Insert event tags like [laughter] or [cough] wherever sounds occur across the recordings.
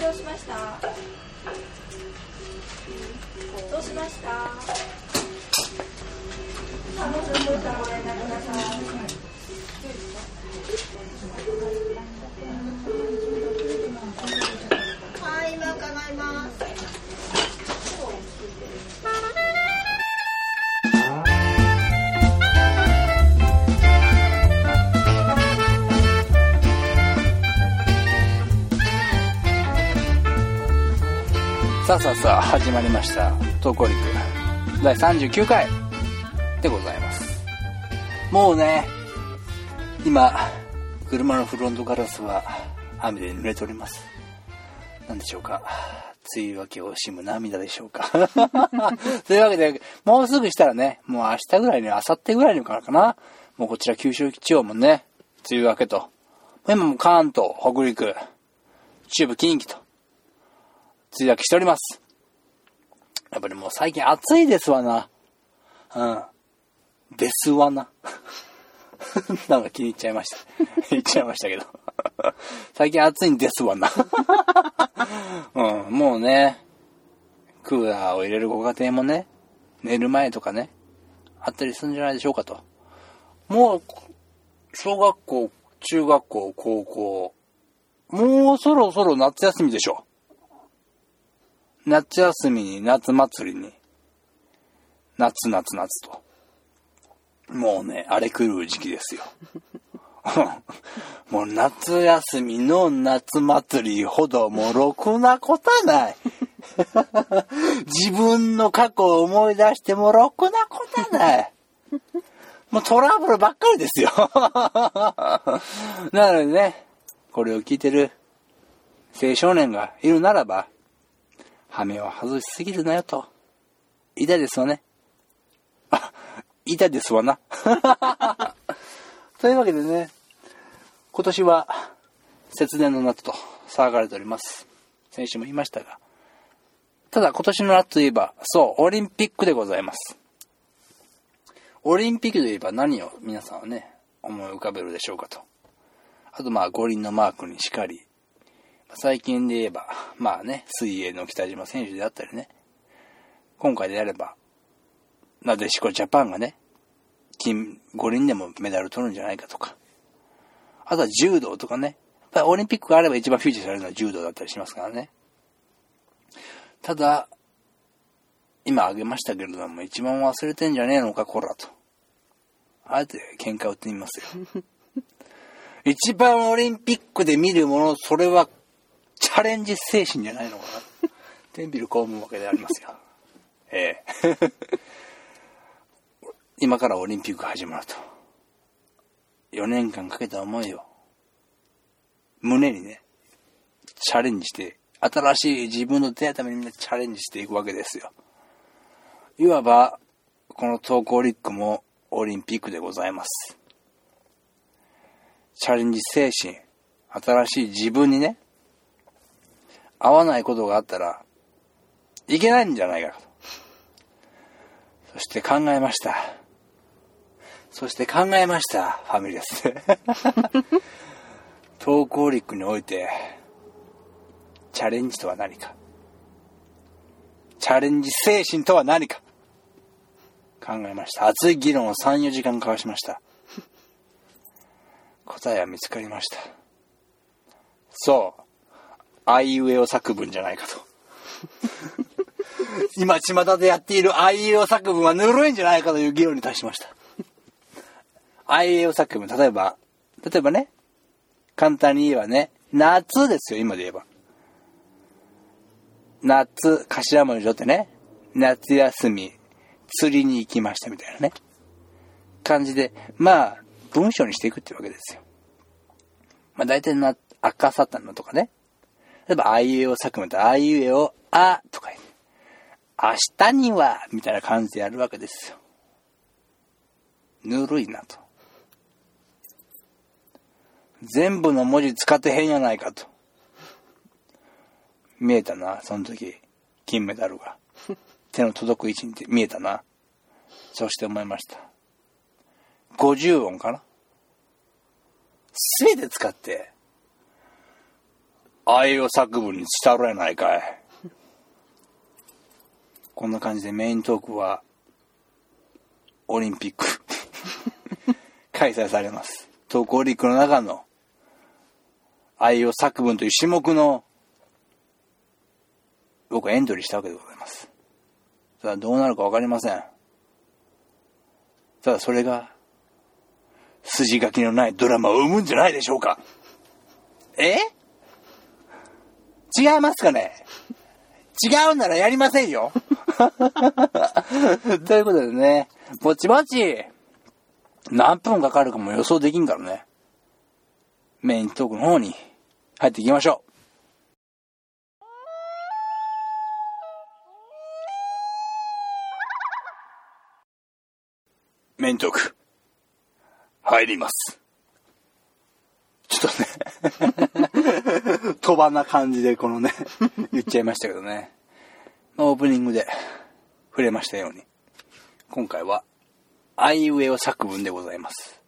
はいどうしました。どうしました？あもうちょっとしたらご連絡ください。はい今伺いますさあさあさあ始まりました。投稿陸第39回。でございます。もうね今車のフロントガラスは雨で濡れております。何でしょうか。梅雨明けを惜しむ涙でしょうか。[laughs] というわけでもうすぐしたらねもう明日ぐらいに明後日ぐらいにからかな。もうこちら九州地方もね梅雨明けと。今も関東北陸中部近畿と。梅雨明けしております。やっぱりもう最近暑いですわな。うん。ですわな。[laughs] なんか気に入っちゃいました。[laughs] 言っちゃいましたけど。最近暑いんですわな。[laughs] うん、もうね、クーラーを入れるご家庭もね、寝る前とかね、あったりするんじゃないでしょうかと。もう、小学校、中学校、高校、もうそろそろ夏休みでしょ。夏休みに夏祭りに、夏夏夏と。もうね、あれ狂う時期ですよ。[laughs] もう夏休みの夏祭りほどもろくなことはない。[laughs] 自分の過去を思い出してもろくなことはない。もうトラブルばっかりですよ。[laughs] なのでね、これを聞いてる青少年がいるならば、羽目を外しすぎるなよと。言いですわね。あ、言いたいですわな。[laughs] というわけでね、今年は節電の夏と騒がれております。先週も言いましたが。ただ今年の夏といえば、そう、オリンピックでございます。オリンピックといえば何を皆さんはね、思い浮かべるでしょうかと。あとまあ五輪のマークにしかり、最近で言えば、まあね、水泳の北島選手であったりね、今回であれば、なでしこジャパンがね、金、五輪でもメダル取るんじゃないかとか、あとは柔道とかね、やっぱりオリンピックがあれば一番フィーチャーされるのは柔道だったりしますからね。ただ、今挙げましたけれども、一番忘れてんじゃねえのか、こらと。あえて喧嘩売ってみますよ。[laughs] 一番オリンピックで見るもの、それはチャレンジ精神じゃないのかな。天ビル公務わけでありますよ。[laughs] ええ [laughs] 今からオリンピック始まると。4年間かけた思いを、胸にね、チャレンジして、新しい自分の出会いためにね、チャレンジしていくわけですよ。いわば、この東京オリックもオリンピックでございます。チャレンジ精神、新しい自分にね、合わないことがあったら、いけないんじゃないかと。そして考えました。そして考えました、ファミレス。[laughs] 東京リックにおいて、チャレンジとは何か。チャレンジ精神とは何か。考えました。熱い議論を3、4時間交わしました。答えは見つかりました。そう。あいうえお作文じゃないかと。[laughs] 今、巷でやっているあいうえお作文はぬるいんじゃないかという議論に達しました。あいうえお作文、例えば、例えばね、簡単に言えばね、夏ですよ、今で言えば。夏、頭文字取ってね、夏休み、釣りに行きましたみたいなね、感じで、まあ、文章にしていくっていうわけですよ。まあ大体な、赤サタンのとかね。例えば、あいうえお作文とあいうえお、あとか言って、明日には、みたいな感じでやるわけですよ。ぬるいなと。全部の文字使ってへんやないかと。見えたな、その時、金メダルが。手の届く位置に見えたな。そして思いました。50音かなすべて使って、愛を作文に伝わらないかい。こんな感じでメイントークは、オリンピック、[laughs] 開催されます。東京オリンピックの中の、愛を作文という種目の、僕はエントリーしたわけでございます。ただどうなるかわかりません。ただそれが、筋書きのないドラマを生むんじゃないでしょうか。え？違いますかね？違うならやりませんよ。[laughs] ということでね、ぼちぼち、何分かかるかも予想できんからね。メイントークの方に入っていきましょう。メイントーク、入ります。ちょっとね、[laughs] 飛ばな感じでこのね、[laughs] 言っちゃいましたけどね。オープニングで触れましたように、今回は、あいうえお作文でございます。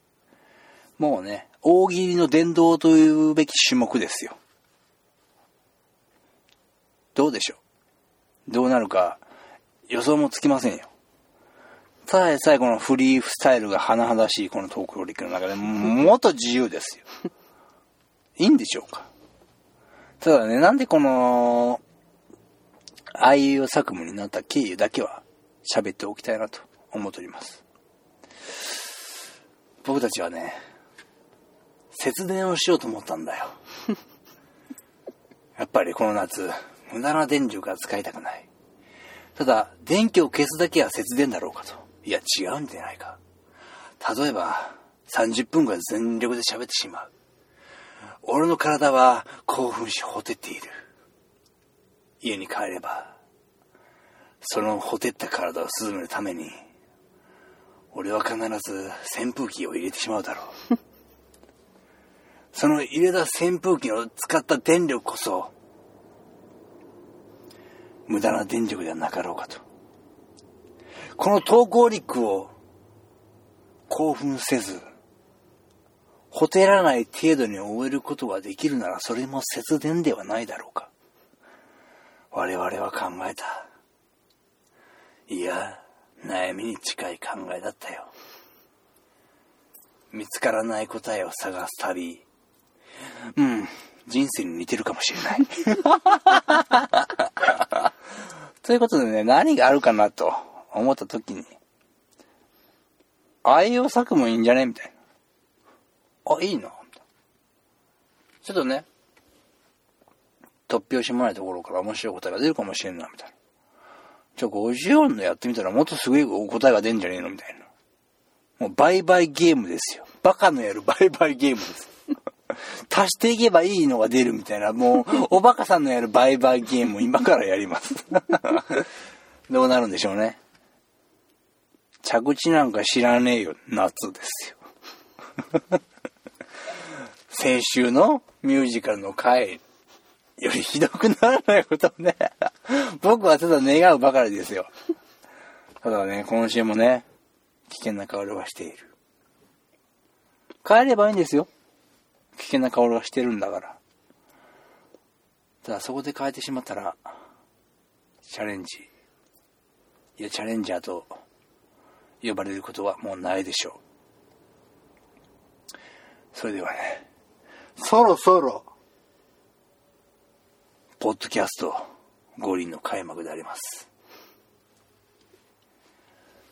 もうね、大喜利の伝道というべき種目ですよ。どうでしょう？どうなるか予想もつきませんよ。ただでさえこのフリースタイルが甚だしいこのトークロリックの中でもっと自由ですよ。いいんでしょうか？ただね、なんでこの、ああいう作文になった経緯だけは喋っておきたいなと思っております。僕たちはね、節電をしようと思ったんだよ。[laughs] やっぱりこの夏、無駄な電力が使いたくない。ただ、電気を消すだけは節電だろうかと。いや、違うんじゃないか。例えば、30分間全力で喋ってしまう。俺の体は興奮しほてっている。家に帰れば、そのほてった体を涼めるために、俺は必ず扇風機を入れてしまうだろう。[laughs] その入れた扇風機の使った電力こそ、無駄な電力ではなかろうかと。この投稿リックを興奮せず、ほてらない程度に終えることができるならそれも節電ではないだろうか。我々は考えた。いや、悩みに近い考えだったよ。見つからない答えを探す旅。うん、人生に似てるかもしれない。[laughs] ということでね、何があるかなと思った時に、愛用作もいいんじゃね？みたいな。あ、いいな。みたいなちょっとね、突拍子もないところから面白い答えが出るかもしれんな、みたいな。じゃあ50音のやってみたらもっとすごい答えが出んじゃねえのみたいな。もうバイバイゲームですよ。バカのやるバイバイゲームです。足していけばいいのが出るみたいな、もう、おバカさんのやるバイバイゲームを今からやります。どうなるんでしょうね。着地なんか知らねえよ、夏ですよ。先週のミュージカルの回よりひどくならないことをね、[laughs] 僕はただ願うばかりですよ。ただね、今週もね、危険な香りはしている。帰ればいいんですよ。危険な香りはしてるんだから。ただそこで変えてしまったら、チャレンジ。いや、チャレンジャーと呼ばれることはもうないでしょう。それではね、そろそろ、ポッドキャスト五輪の開幕であります。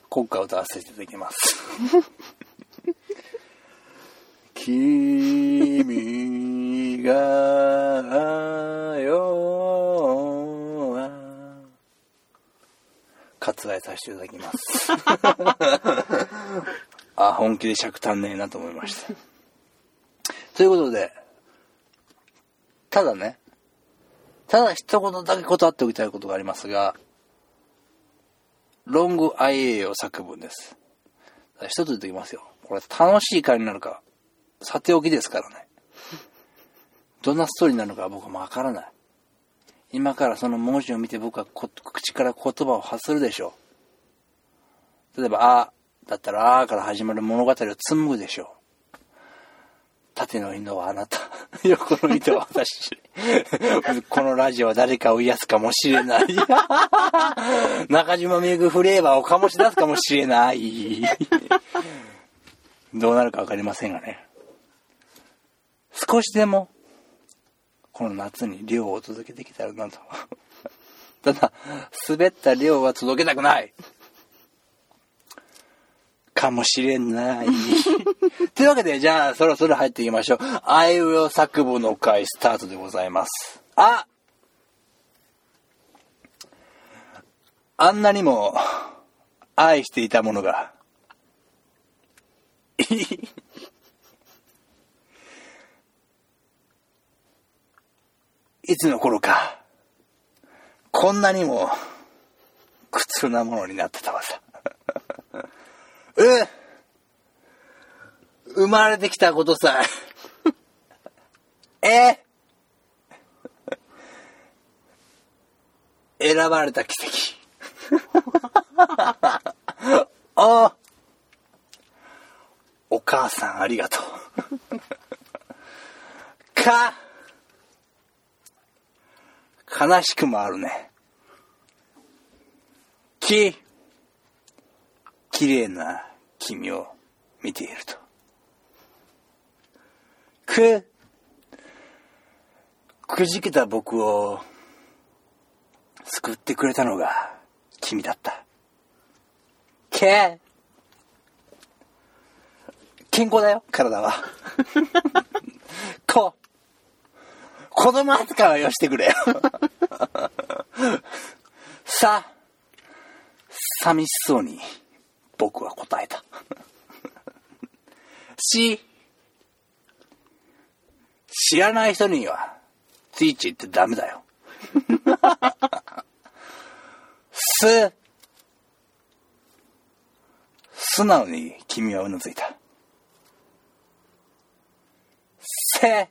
国歌を歌わせていただきます。[laughs] 君が割愛させていただきます。[laughs] あ、本気で尺足んねえなと思いました。ということで、ただね、ただ一言だけ断っておきたいことがありますが、ロング IA を作文です。一つ言っておきますよ。これ楽しい回になるか、さておきですからね。どんなストーリーなのか僕はわからない。今からその文字を見て僕は口から言葉を発するでしょう。例えば、あだったら、あから始まる物語を紡ぐでしょう。縦の犬はあなた。[laughs] 横の糸は私。[laughs] このラジオは誰かを癒すかもしれない。[laughs] 中島みゆくフレーバーを醸し出すかもしれない。どうなるかわかりませんがね。少しでも、この夏に量を届けてきたらなと。ただ、滑った量は届けたくない。かもしれない。[laughs] というわけで、じゃあ、そろそろ入っていきましょう。あいうよ作文の会スタートでございます。ああんなにも愛していたものが、[laughs] いつの頃か、こんなにも苦痛なものになってたわさ。え？生まれてきたことさえ。選ばれた奇跡。[laughs] あ。お母さんありがとう。か。悲しくもあるね。き綺麗な。君を見ていると。く、くじけた僕を救ってくれたのが君だった。け、健康だよ、体は。こ、子供扱いはよしてくれよ。さ、寂しそうに僕は答えた。し、知らない人にはついち言ってダメだよ。[laughs] す、素直に君はうなずいた。せ、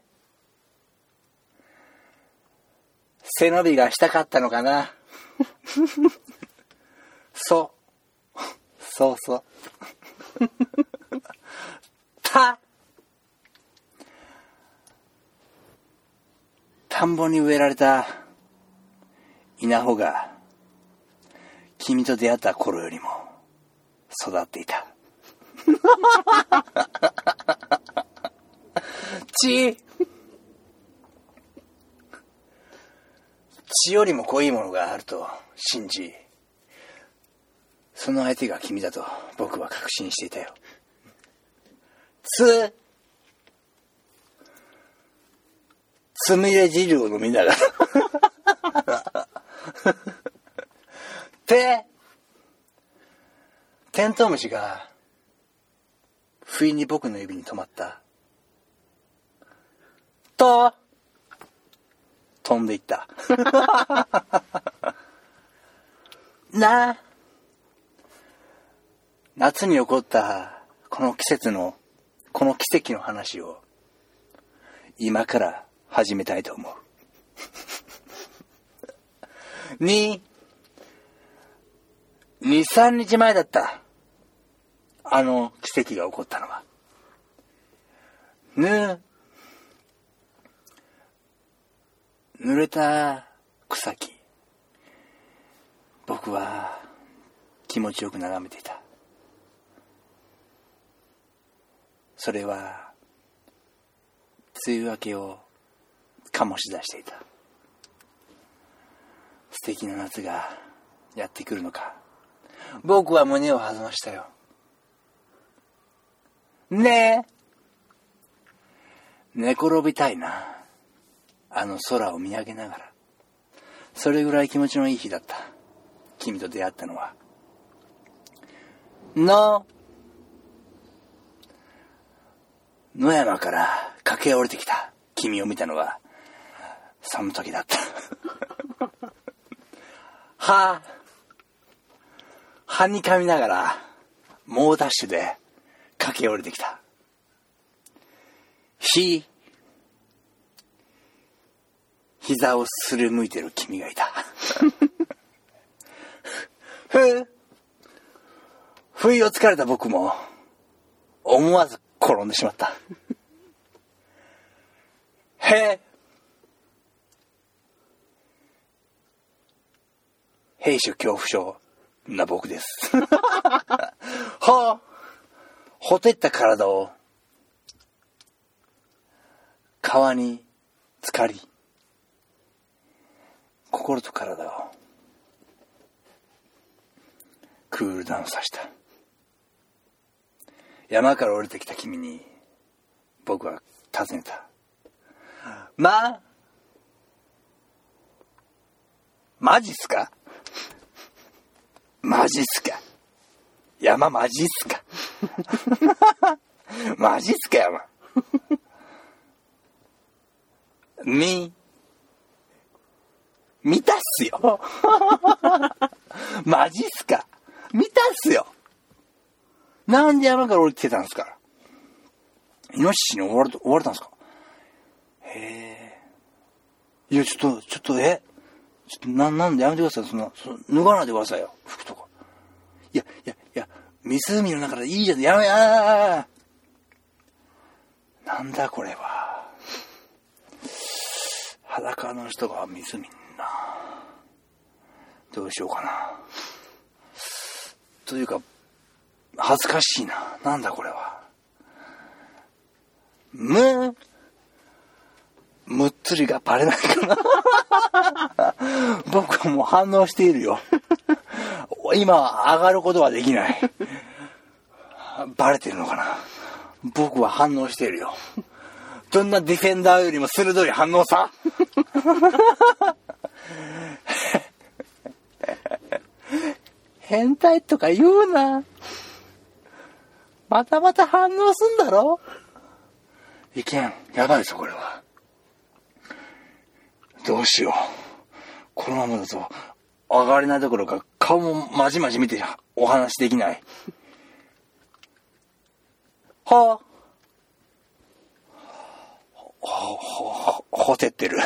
背伸びがしたかったのかな。[laughs] そう。そうそう。た。田んぼに植えられた稲穂が君と出会った頃よりも育っていた。[laughs] 血血よりも濃いものがあると信じその相手が君だと僕は確信していたよ。つ、つみれ汁を飲みながら。て、テントウムシが、不意に僕の指に止まった。と、飛んでいった。なあ。夏に起こったこの季節のこの奇跡の話を今から始めたいと思う。[laughs] に、2、3日前だった。あの奇跡が起こったのは。ぬ、濡れた草木。僕は気持ちよく眺めていた。それは、梅雨明けを醸し出していた。素敵な夏がやってくるのか。僕は胸を弾ましたよ。ねえ。寝転びたいな。あの空を見上げながら。それぐらい気持ちのいい日だった。君と出会ったのは。の、野山から駆け下りてきた君を見たのは、その時だった。は、はにかみながら、猛ダッシュで駆け下りてきた。ひ、膝をすりむいてる君がいた。ふ、不意をつかれた僕も、思わず転んでしまった。へえ。兵所恐怖症な僕です。[laughs] はあ、ほてった体を川に浸かり、心と体をクールダウンさせた。山から降りてきた君に僕は尋ねた。まあ、マジっすか？マジっすか？山マジっすか？[laughs] マジっすか山？み、見たっすよ。[laughs] マジっすか？見たっすよ。なんで山から降りてたんですか？イノシシに追われ、追われたんですか？へえ。いや、ちょっと、ちょっと、え？ちょっと、な、なんでやめてください。その、その脱がないでくださいよ。服とか。いや、いや、いや、湖の中でいいじゃん。やめ、ああなんだこれは。裸の人が湖にな。どうしようかな。というか、恥ずかしいな。なんだこれは。む、むっつりがバレないかな。[laughs] 僕はもう反応しているよ。今は上がることはできない。バレてるのかな。僕は反応しているよ。どんなディフェンダーよりも鋭い反応さ。[laughs] 変態とか言うな。またまた反応すんだろ？いけん。やばいぞ、これは。どうしよう。このままだと、上がれないどころか、顔もまじまじ見てお話できない。はあ？ほ、ほ、ほ、ほてってる。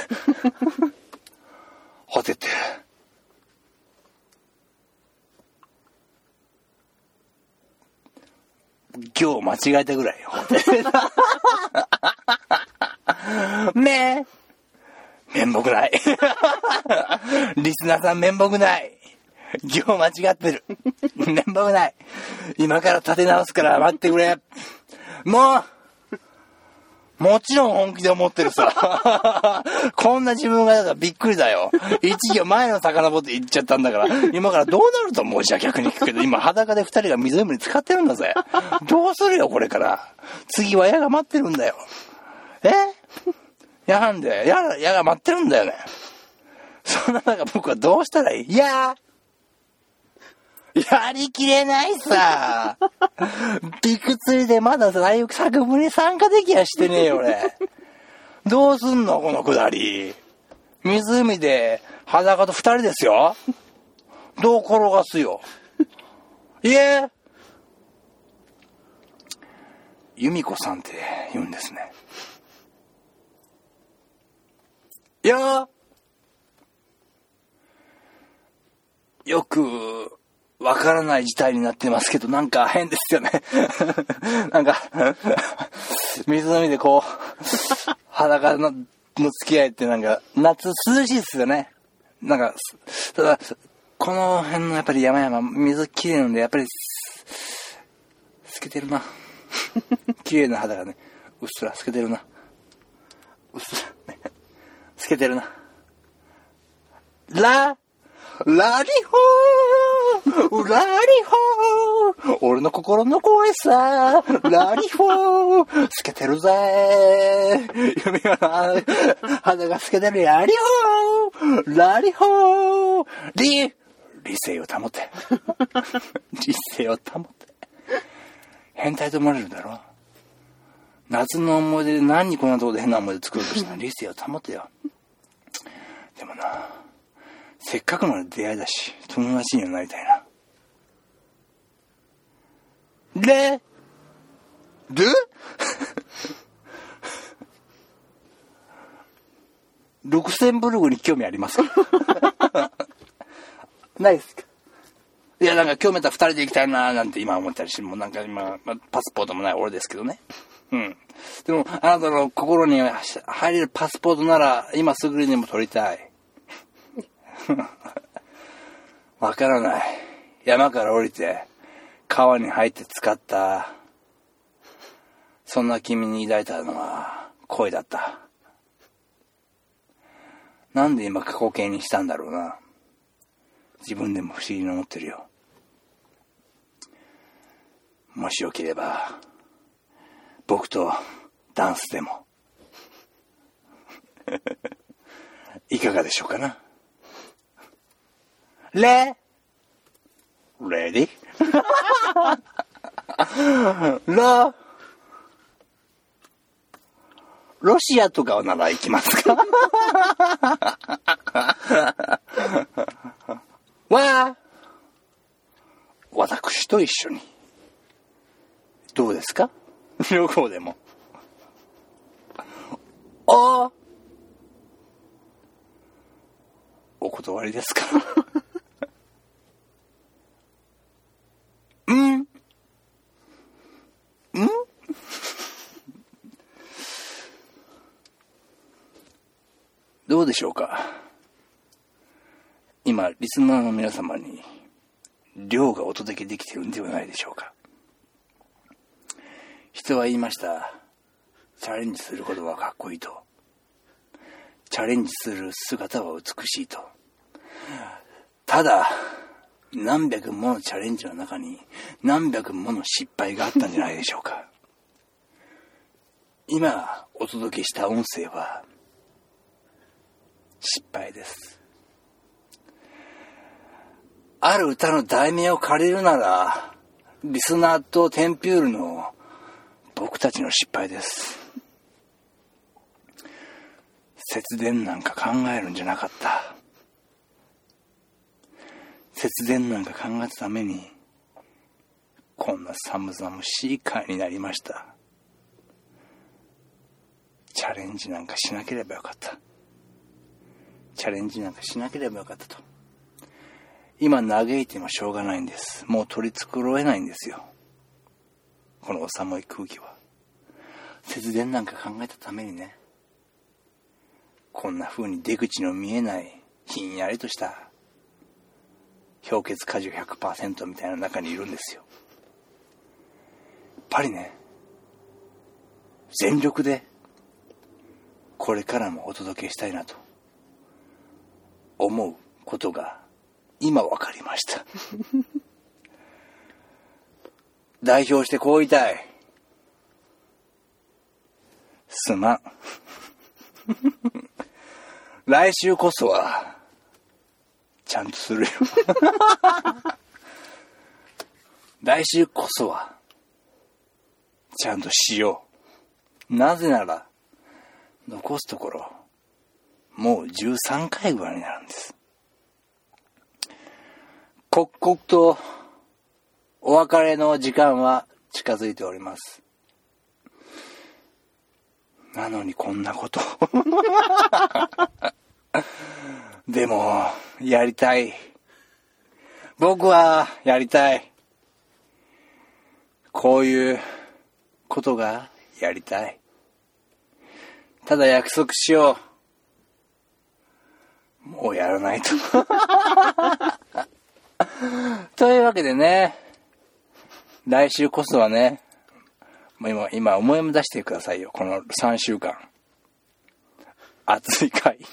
ほてってる。今日間違えたぐらいよ。[laughs] め面目ない。リスナーさん面目ない。今日間違ってる。[laughs] 面目ない。今から立て直すから待ってくれ。もうもちろん本気で思ってるさ。[laughs] こんな自分がだからびっくりだよ。一行前の遡って言っちゃったんだから、今からどうなると思う？じゃ逆に聞くけど、今裸で二人が湖に使ってるんだぜ。どうするよ、これから。次は矢が待ってるんだよ。え？矢なんだよ。矢、が待ってるんだよね。そんな中僕はどうしたらいい？いややりきれないさ。びくつりでまだ最悪作文に参加できやしてねえよ、俺。どうすんの、このくだり。湖で裸と二人ですよ。どう転がすよ。いえ。由美子さんって言うんですね。いやよく、わからない事態になってますけど、なんか変ですよね。[laughs] なんか、湖でこう、[laughs] 裸のの付き合いってなんか、夏涼しいですよね。なんか、ただ、この辺のやっぱり山々、水きれいなんで、やっぱり、透けてるな。[laughs] 綺麗な肌がね、うっすら透けてるな。うっすら、ね、透けてるな。ララリホーラリホー。俺の心の声さラリホー。透けてるぜ。夢は肌が透けてるラリホー。ラリホー。リ理性を保て。[laughs] 理性を保て。変態と思われるだろ。夏の思い出で何にこんなとこで変な思い出作ろうとしたの？理性を保てよ。でもなせっかくの出会いだし、友達にはなりたいな。で、ル [laughs] ルクセンブルグに興味ありますか？[laughs] ないですか？いや、なんか興味あったら二人で行きたいなーなんて今思ったりして、もうなんか今、まあ、パスポートもない俺ですけどね。うん。でも、あなたの心に入れるパスポートなら、今すぐにでも取りたい。[laughs] わからない。山から降りて、川に入って使った。そんな君に抱いたのは、恋だった。なんで今過去形にしたんだろうな。自分でも不思議に思ってるよ。もしよければ、僕とダンスでも。[laughs] いかがでしょうかな。レ。レディ？[laughs] ラ。ロシアとかなら行きますか？[laughs] わ。私と一緒に。どうですか？両方でも。あ。お断りですか？うんんどうでしょうか？今、リスナーの皆様に、量がお届けできてるんではないでしょうか？人は言いました。チャレンジすることはかっこいいと。チャレンジする姿は美しいと。ただ、何百ものチャレンジの中に何百もの失敗があったんじゃないでしょうか。[laughs] 今お届けした音声は失敗です。ある歌の題名を借りるなら、リスナーとテンピュールの僕たちの失敗です。節電なんか考えるんじゃなかった。節電なんか考えたために、こんな寒々しい回になりました。チャレンジなんかしなければよかった。チャレンジなんかしなければよかったと。今嘆いてもしょうがないんです。もう取り繕えないんですよ。このお寒い空気は。節電なんか考えたためにね、こんな風に出口の見えない、ひんやりとした、氷結果樹100%みたいな中にいるんですよ。やっぱりね、全力で、これからもお届けしたいなと、思うことが、今分かりました。[laughs] 代表してこう言いたい。すまん。[laughs] 来週こそは、ちゃんとするよ。[laughs] 来週こそは、ちゃんとしよう。なぜなら、残すところ、もう13回ぐらいになるんです。刻々と、お別れの時間は近づいております。なのにこんなこと。でも、やりたい。僕は、やりたい。こういうことがやりたい。ただ約束しよう。もうやらないと。[laughs] というわけでね、来週こそはね、もう今、今思いも出してくださいよ。この3週間。暑い回。[laughs]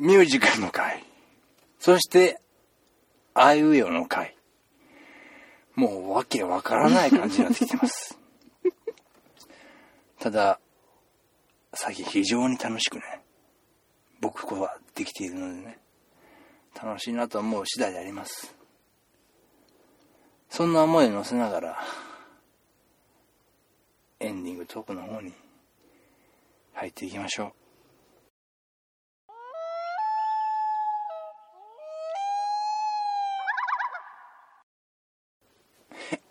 ミュージカルの回。そして、あいうえおの回。もうわけわからない感じになってきてます。[laughs] ただ、最近非常に楽しくね、僕こはできているのでね、楽しいなと思う次第であります。そんな思いを乗せながら、エンディングトークの方に入っていきましょう。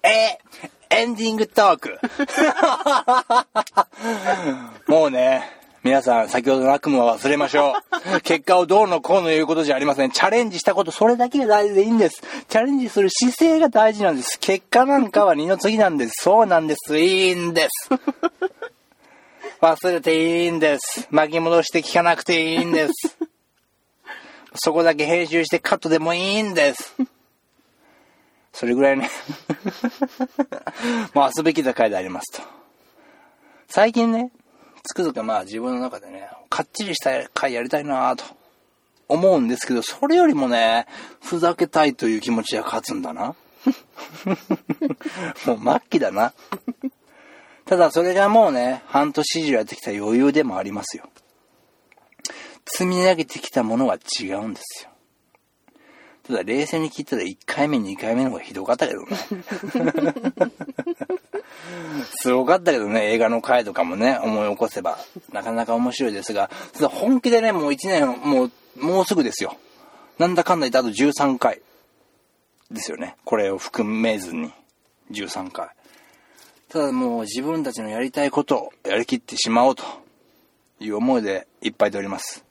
え、エンディングトーク [laughs] もうね、皆さん先ほどの悪夢は忘れましょう。結果をどうのこうのいうことじゃありません。チャレンジしたこと、それだけが大事でいいんです。チャレンジする姿勢が大事なんです。結果なんかは二の次なんです。そうなんです。いいんです。忘れていいんです。巻き戻して聞かなくていいんです。そこだけ編集してカットでもいいんです。それぐらいね。[laughs] 回すべきだ回でありますと。最近ね、つくづくまあ自分の中でね、かっちりした回やりたいなと思うんですけど、それよりもね、ふざけたいという気持ちが勝つんだな。[laughs] もう末期だな。ただそれがもうね、半年以上やってきた余裕でもありますよ。積み上げてきたものは違うんですよ。ただ冷静に聞いたら1回目、2回目の方がひどかったけどね。[laughs] すごかったけどね、映画の回とかもね、思い起こせば、なかなか面白いですが、ただ本気でね、もう1年、もう、もうすぐですよ。なんだかんだ言ってあと13回。ですよね。これを含めずに。13回。ただもう自分たちのやりたいことをやりきってしまおうという思いでいっぱいでおります。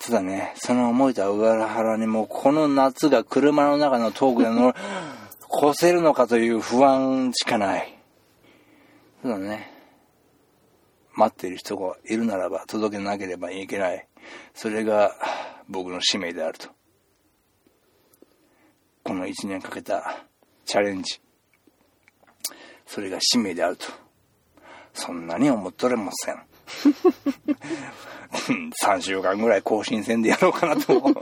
ただね、その思いとは裏腹にもうこの夏が車の中のトークでの、[laughs] 越せるのかという不安しかない。ただね、待っている人がいるならば届けなければいけない。それが僕の使命であると。この1年かけたチャレンジ。それが使命であると。そんなに思っとれません。[laughs] 3週間ぐらい更新戦でやろうかなと思う。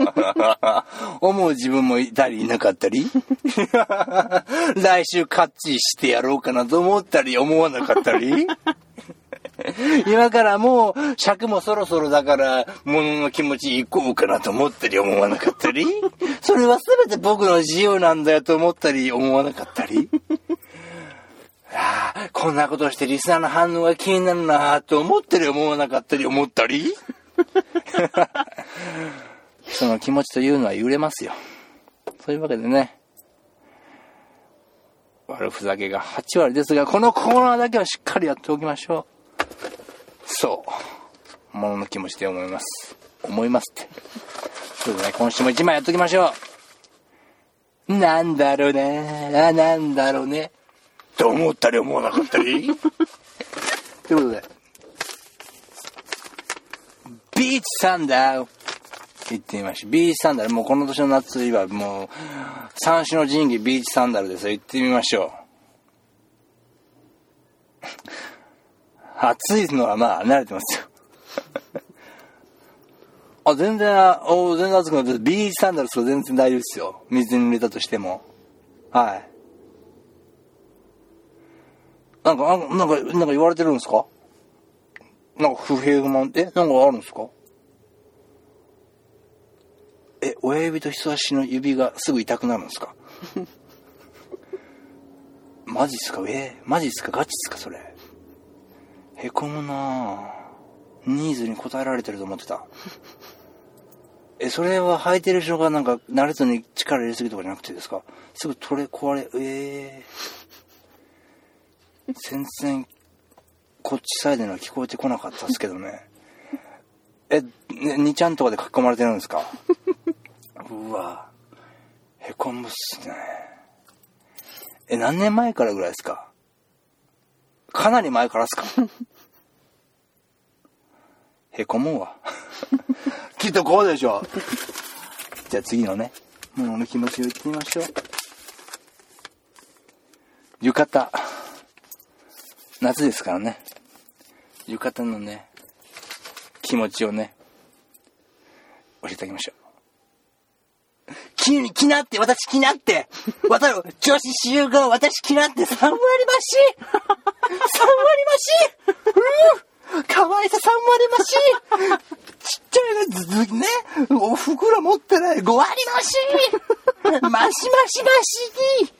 [laughs] 自分もいたりいなかったり？[laughs] 来週カッチしてやろうかなと思ったり思わなかったり？今からもう尺もそろそろだから物の気持ち行こうかなと思ったり思わなかったり？それは全て僕の自由なんだよと思ったり思わなかったり？ああ、こんなことしてリスナーの反応が気になるなと思ったり思わなかったり思ったり？[laughs] その気持ちというのは揺れますよ。そういうわけでね、悪ふざけが8割ですが、このコーナーだけはしっかりやっておきましょう。そう。ものの気持ちで思います。思いますって。そうでね、今週も1枚やっときましょう。なんだろうね。あ、なんだろうね。と思ったり思わなかったり。ということで、ビーチサンダー行ってみましょう。ビーチサンダル、もうこの年の夏はもう、三種の神器ビーチサンダルですよ。行ってみましょう。暑いのはまあ慣れてますよ。あ、全然、お全然暑くなって、ビーチサンダルそう全然大丈夫ですよ。水に濡れたとしても。はい。なんか、なんか、なんか言われてるんですか？なんか不平不満、えなんかあるんですか？え、親指と人差しの指がすぐ痛くなるんですか？[laughs] マジっすか？えマジっすか？ガチっすか？それ。へこむなぁ。ニーズに応えられてると思ってた。[laughs] え、それは履いてる人がなんか慣れずに力入れすぎとかじゃなくてですか？すぐ取れ、壊れ、ええー。全然、こっちサイドには聞こえてこなかったですけどね。[laughs] え、ね、2ちゃんとかで書き込まれてるんですか？[laughs] うわへこむっすね。え、何年前からぐらいですか？かなり前からですか？[laughs] へこむわ。きっとこうでしょ。じゃあ次のね、ものの気持ちを言ってみましょう。浴衣。夏ですからね。浴衣のね、気持ちをね、教えてあげましょう。[laughs] 気に、気なって、私気なって、[laughs] 私、女子集合、私気なって、3割増し !3 割増し。うん。可愛さ3割増し。[laughs] ちっちゃいの、ずず、ね、お袋持ってない、5割増し。増し増し増し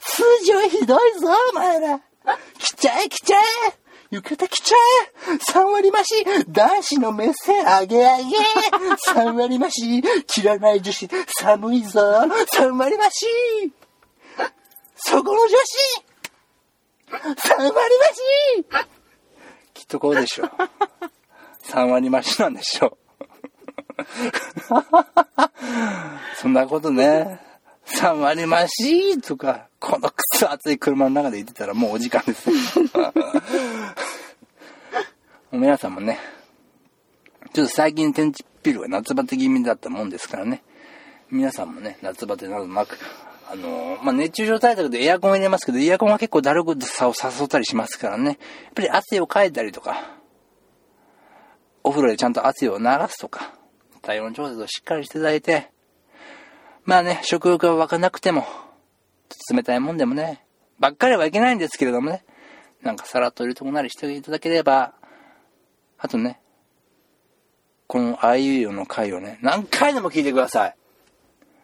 数字はひどいぞ、お前ら。来ちゃえ来ちゃえ浴衣着ちゃえ !3 割増し男子の目線上げ上げ [laughs] !3 割増し着らない女子寒いぞ !3 割増しそこの女子 !3 割増しきっとこうでしょう。3割増しなんでしょう。[laughs] そんなことね、3割増しいとか、このくそ暑い車の中で言ってたらもうお時間です。[laughs] 皆さんもね、ちょっと最近天気ピルが夏バテ気味だったもんですからね、皆さんもね、夏バテなどなく、あのーまあ、熱中症対策でエアコン入れますけど、エアコンは結構だるくさを誘ったりしますからね、やっぱり汗をかいたりとか、お風呂でちゃんと汗を流すとか、体温調節をしっかりしていただいて、まあね、食欲が湧かなくても、冷たいもんでもね、ばっかりはいけないんですけれどもね、なんかさらっと入れてもなりしていただければ、あとね、このあいうよの回をね、何回でも聞いてください。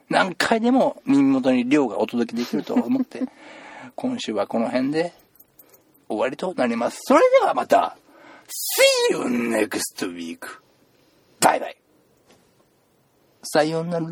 何回でも耳元に量がお届けできると思って、[laughs] 今週はこの辺で終わりとなります。それではまた、See you next week! バイバイさようなら